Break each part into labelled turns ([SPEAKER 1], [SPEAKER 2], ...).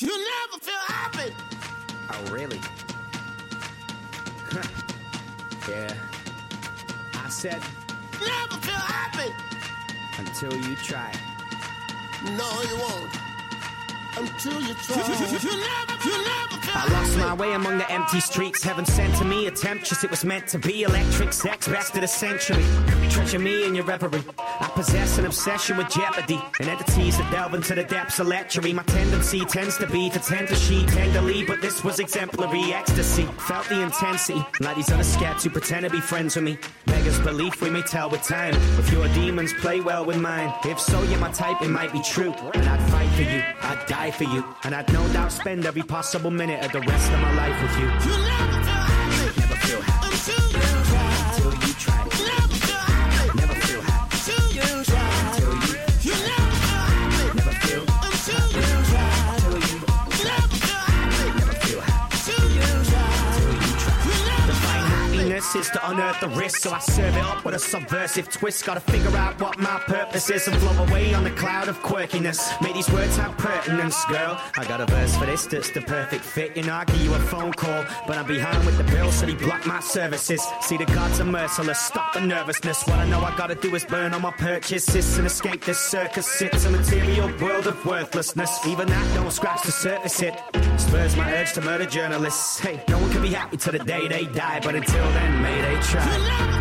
[SPEAKER 1] You never feel happy.
[SPEAKER 2] Oh, really? yeah. I said,
[SPEAKER 1] Never feel happy.
[SPEAKER 2] until you try.
[SPEAKER 1] No, you won't. Until you try. You, never, you never feel
[SPEAKER 2] I lost my way among the empty streets. Heaven sent to me a temptress, it was meant to be. Electric sex, best of the century. Treasure me in your reverie. I possess an obsession with jeopardy. And entities that delve into the depths of lechery. My tendency tends to be to tend to she tenderly, but this was exemplary ecstasy. Felt the intensity, like these other scabs who pretend to be friends with me. Beggars belief we may tell with time. If your demons play well with mine. If so, you're my type, it might be true. And I'd fight for you, I'd die for you. And I'd no doubt spend every possible minute of the rest of my life with you. Is to unearth the risk, so I serve it up with a subversive twist. Gotta figure out what my purpose is and float away on the cloud of quirkiness. Make these words have pertinence, girl. I got a verse for this that's the perfect fit. You know, I give you a phone call, but I'm behind with the bill, so they block my services. See, the gods are merciless, stop the nervousness. What I know I gotta do is burn all my purchases and escape this circus. It's a material world of worthlessness. Even that don't scratch the surface. It spurs my urge to murder journalists. Hey, no one can be happy till the day they die, but until then, Mayday track.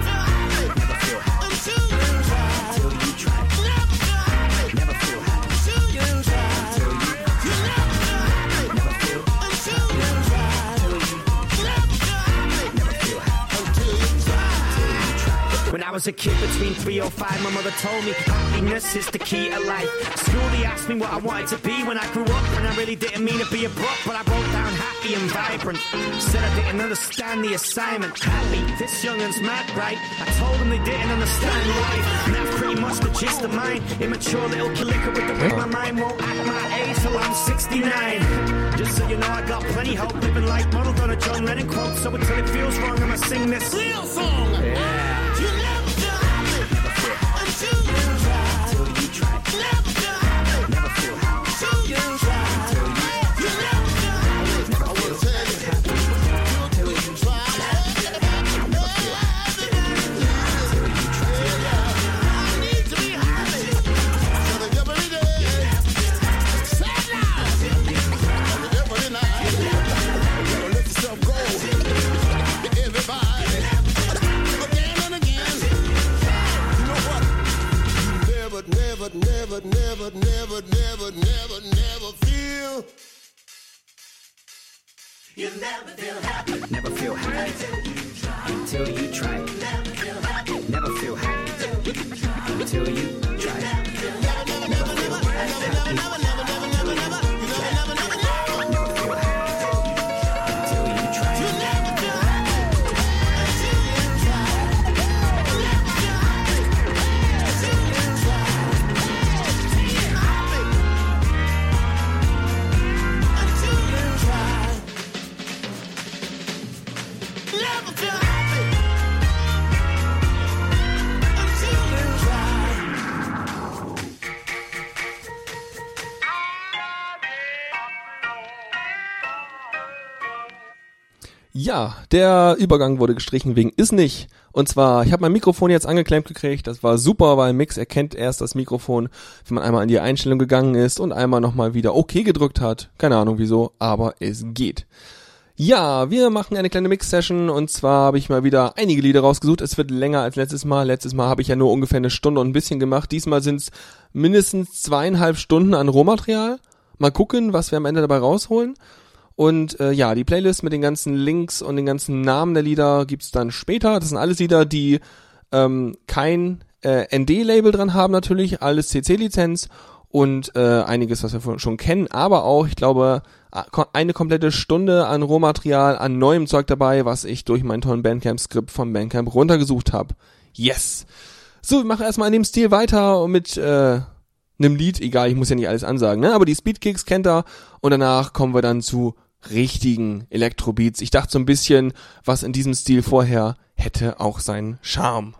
[SPEAKER 2] When I was a kid between three or five, my mother told me happiness is the key to life. School, they asked me what I wanted to be when I grew up, and I really didn't mean to be a brook, but I wrote down happy and vibrant. Said I didn't understand the assignment. Happy, this youngun's mad, right? I told them they didn't understand life, and that's pretty much the gist of mine. Immature little liquor with the way my mind won't act my age till I'm 69. Just so you know, I got plenty hope living life modeled on a John Lennon quote. So until it feels wrong, I'ma sing this.
[SPEAKER 1] Real song.
[SPEAKER 2] Yeah.
[SPEAKER 1] Never, never,
[SPEAKER 2] never,
[SPEAKER 1] never,
[SPEAKER 2] never, never,
[SPEAKER 1] never, never feel. You never feel happy
[SPEAKER 2] Never feel happy until you try. Until you try.
[SPEAKER 1] Never feel happy.
[SPEAKER 2] Never feel happy until you try.
[SPEAKER 1] Never
[SPEAKER 3] Ja, der Übergang wurde gestrichen wegen ist nicht. Und zwar, ich habe mein Mikrofon jetzt angeklemmt gekriegt. Das war super, weil Mix erkennt erst das Mikrofon, wenn man einmal in die Einstellung gegangen ist und einmal nochmal wieder OK gedrückt hat. Keine Ahnung wieso, aber es geht. Ja, wir machen eine kleine Mix-Session und zwar habe ich mal wieder einige Lieder rausgesucht. Es wird länger als letztes Mal. Letztes Mal habe ich ja nur ungefähr eine Stunde und ein bisschen gemacht. Diesmal sind es mindestens zweieinhalb Stunden an Rohmaterial. Mal gucken, was wir am Ende dabei rausholen. Und äh, ja, die Playlist mit den ganzen Links und den ganzen Namen der Lieder gibt's dann später. Das sind alles Lieder, die ähm, kein äh, ND-Label dran haben natürlich, alles CC-Lizenz und äh, einiges, was wir schon kennen, aber auch, ich glaube, a- ko- eine komplette Stunde an Rohmaterial, an neuem Zeug dabei, was ich durch meinen tollen Bandcamp-Skript von Bandcamp runtergesucht habe. Yes! So, wir machen erstmal in dem Stil weiter mit äh, einem Lied, egal, ich muss ja nicht alles ansagen, ne? Aber die Speedkicks kennt er und danach kommen wir dann zu richtigen Elektrobeats. Ich dachte so ein bisschen, was in diesem Stil vorher hätte auch seinen Charme.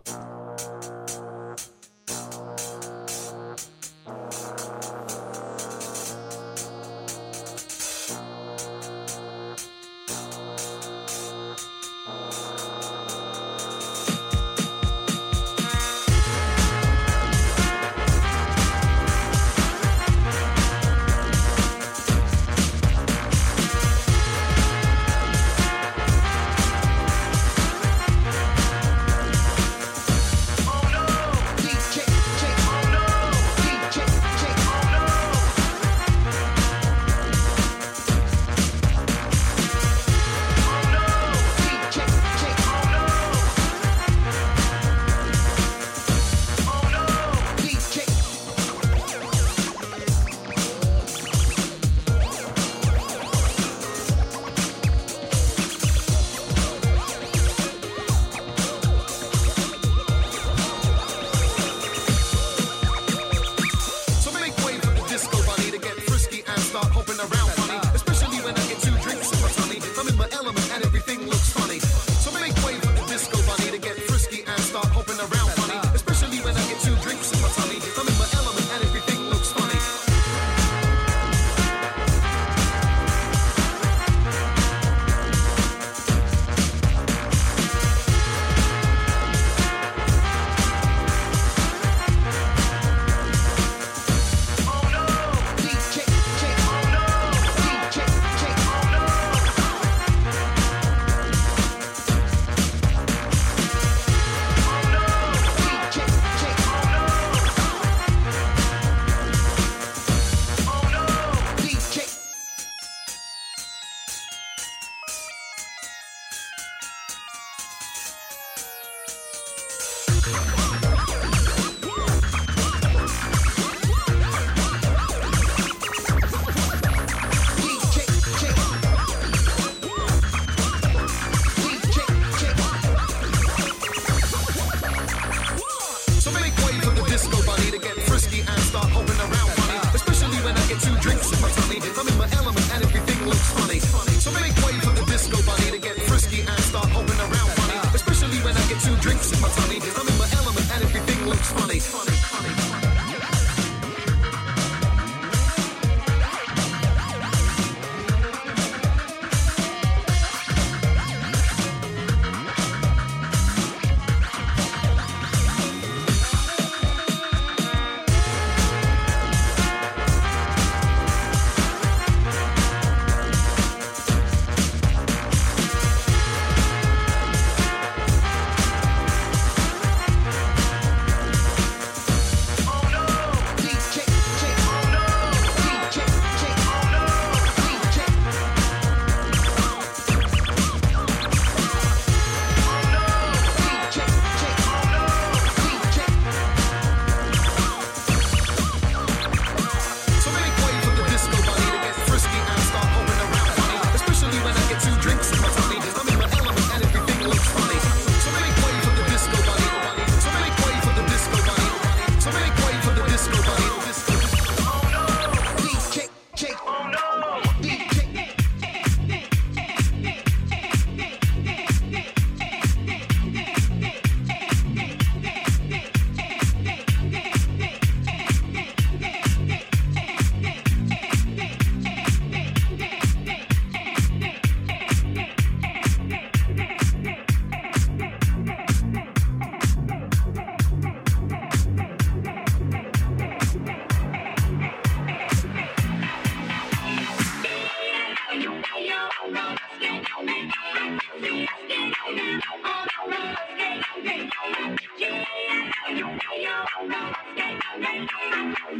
[SPEAKER 4] Thank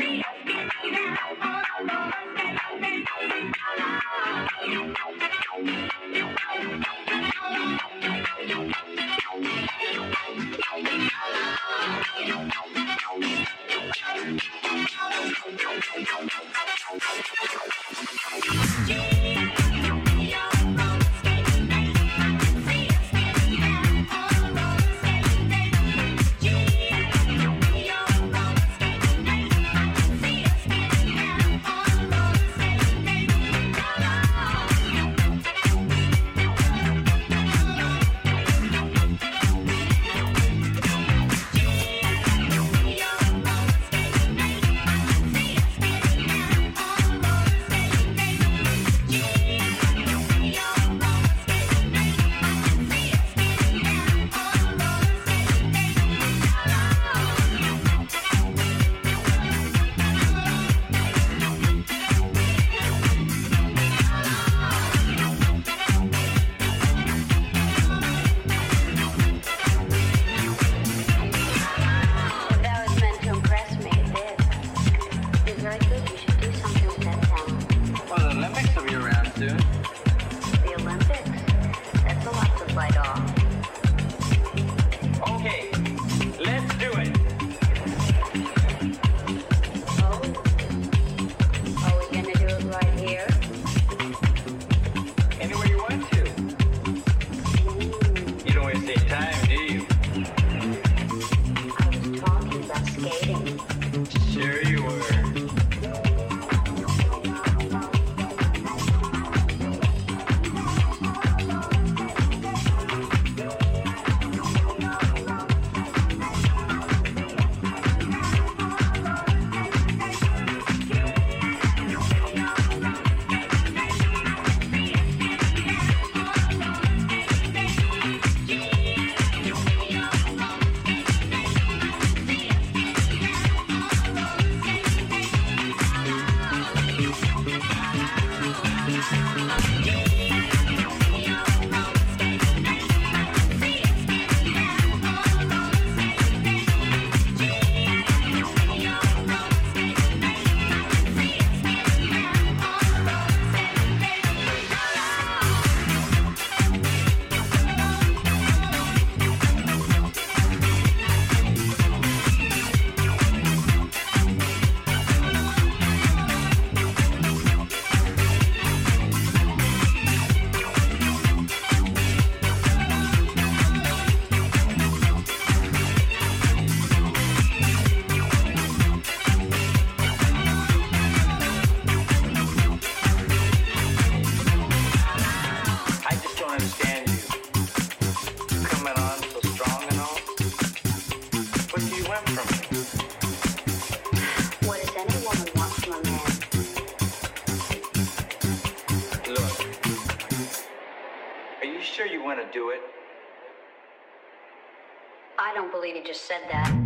[SPEAKER 4] you.
[SPEAKER 5] lady just
[SPEAKER 4] said that.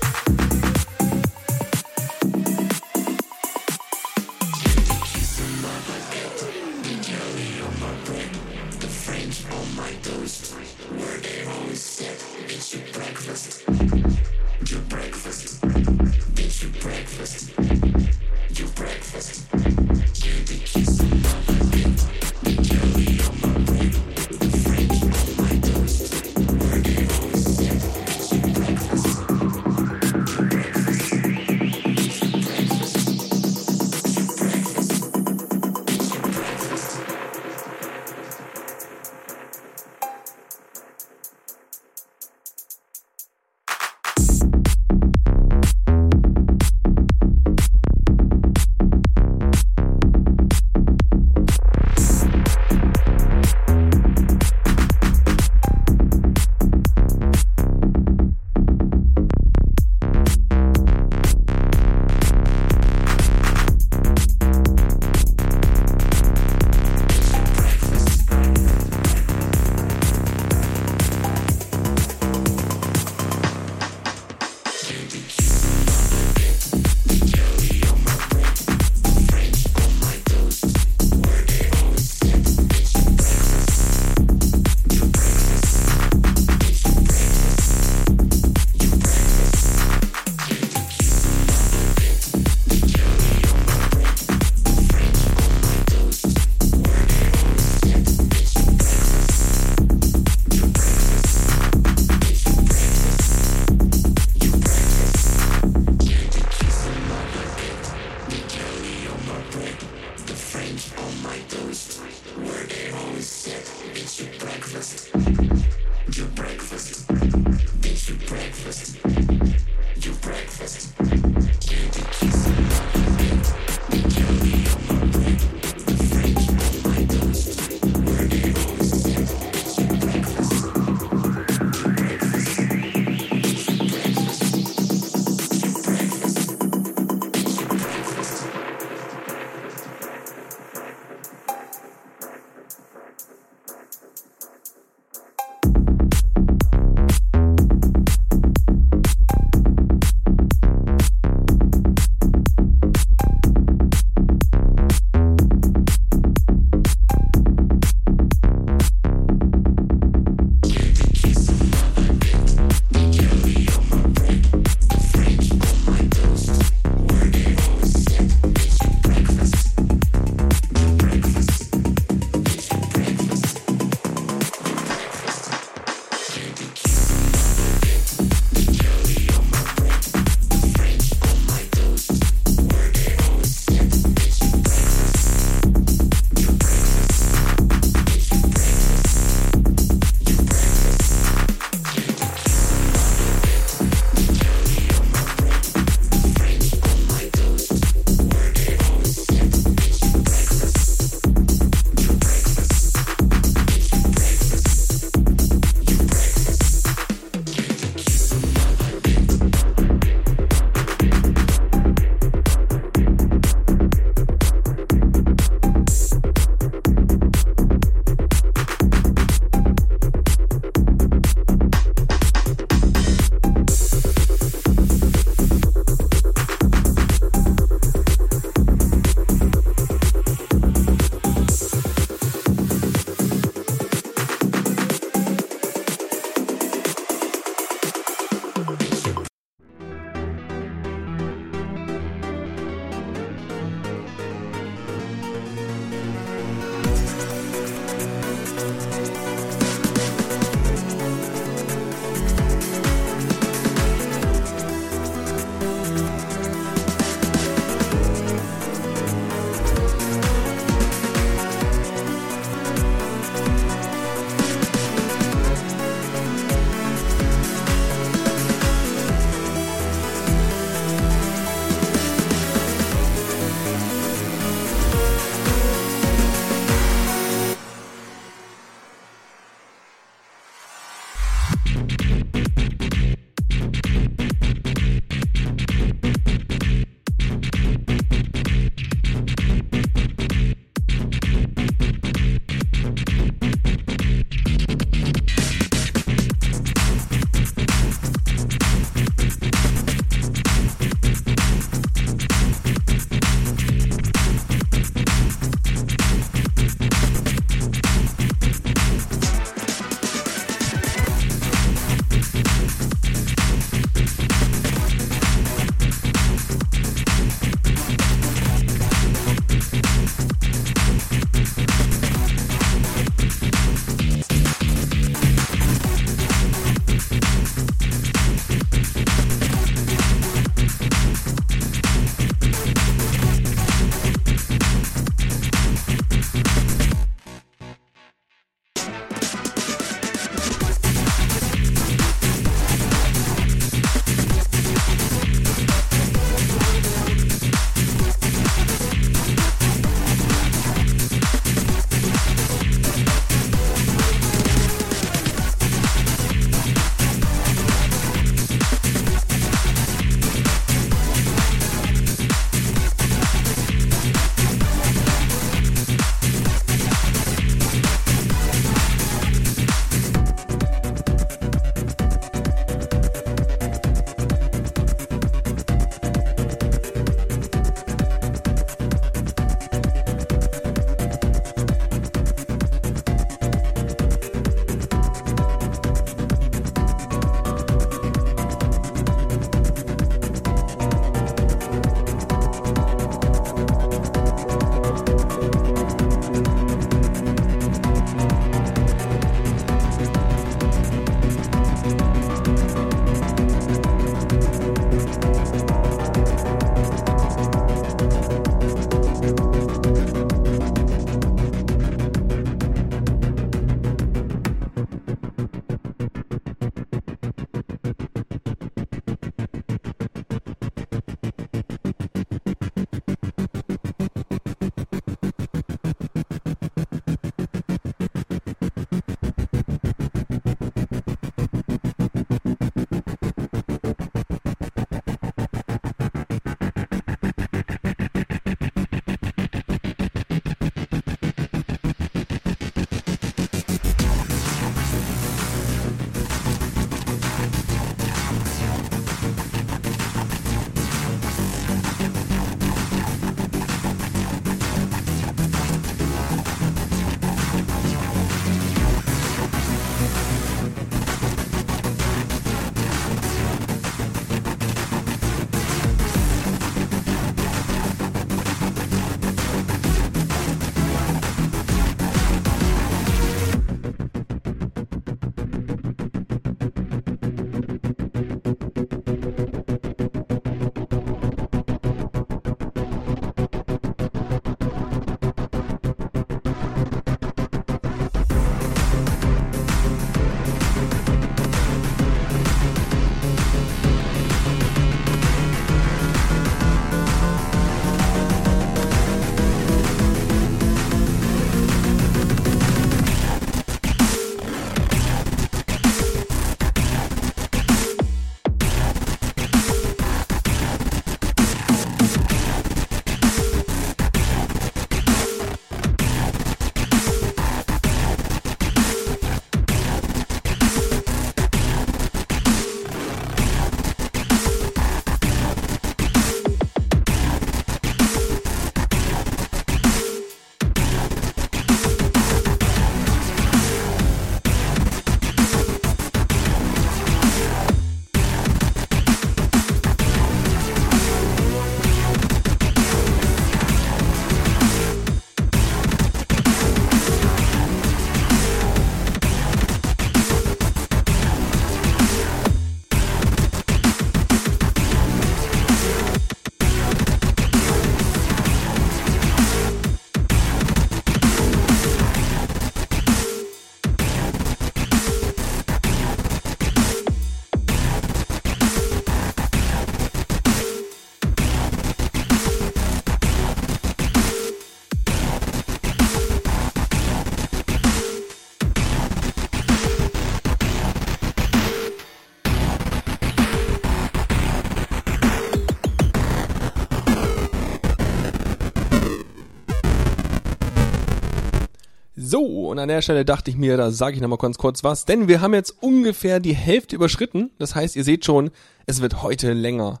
[SPEAKER 3] Und an der Stelle dachte ich mir, da sage ich nochmal ganz kurz was, denn wir haben jetzt ungefähr die Hälfte überschritten. Das heißt, ihr seht schon, es wird heute länger.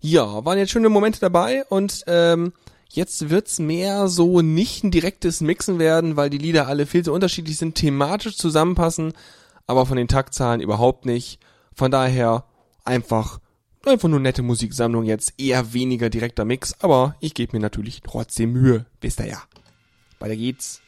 [SPEAKER 3] Ja, waren jetzt schöne Momente dabei und ähm, jetzt wird's mehr so nicht ein direktes Mixen werden, weil die Lieder alle viel zu unterschiedlich sind, thematisch zusammenpassen, aber von den Taktzahlen überhaupt nicht. Von daher einfach einfach nur nette Musiksammlung jetzt, eher weniger direkter Mix, aber ich gebe mir natürlich trotzdem Mühe, wisst ihr ja. Weiter geht's.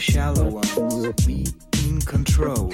[SPEAKER 6] shallower, be in control.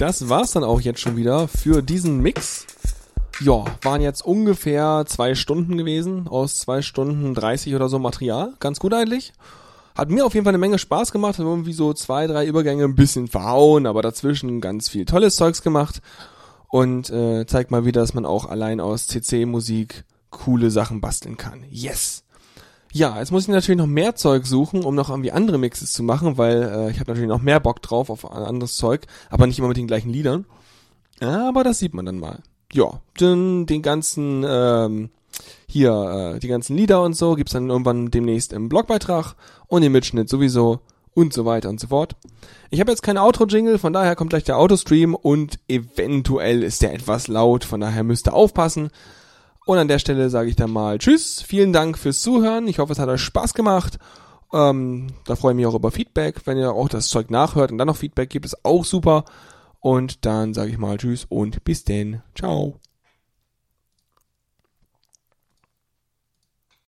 [SPEAKER 3] Das war's dann auch jetzt schon wieder für diesen Mix. Ja, waren jetzt ungefähr zwei Stunden gewesen, aus zwei Stunden 30 oder so Material. Ganz gut eigentlich. Hat mir auf jeden Fall eine Menge Spaß gemacht, hat irgendwie so zwei, drei Übergänge ein bisschen verhauen, aber dazwischen ganz viel tolles Zeugs gemacht. Und äh, zeigt mal wieder, dass man auch allein aus CC-Musik coole Sachen basteln kann. Yes! Ja, jetzt muss ich natürlich noch mehr Zeug suchen, um noch irgendwie andere Mixes zu machen, weil äh, ich habe natürlich noch mehr Bock drauf auf anderes Zeug, aber nicht immer mit den gleichen Liedern. Aber das sieht man dann mal. Ja, den, den ganzen ähm, hier äh, die ganzen Lieder und so gibt's dann irgendwann demnächst im Blogbeitrag und im Mitschnitt sowieso und so weiter und so fort. Ich habe jetzt kein Outro-Jingle, von daher kommt gleich der Autostream und eventuell ist der etwas laut, von daher müsst ihr aufpassen. Und an der Stelle sage ich dann mal Tschüss, vielen Dank fürs Zuhören. Ich hoffe, es hat euch Spaß gemacht. Ähm, da freue ich mich auch über Feedback. Wenn ihr auch das Zeug nachhört und dann noch Feedback gibt, ist auch super. Und dann sage ich mal Tschüss und bis denn. Ciao.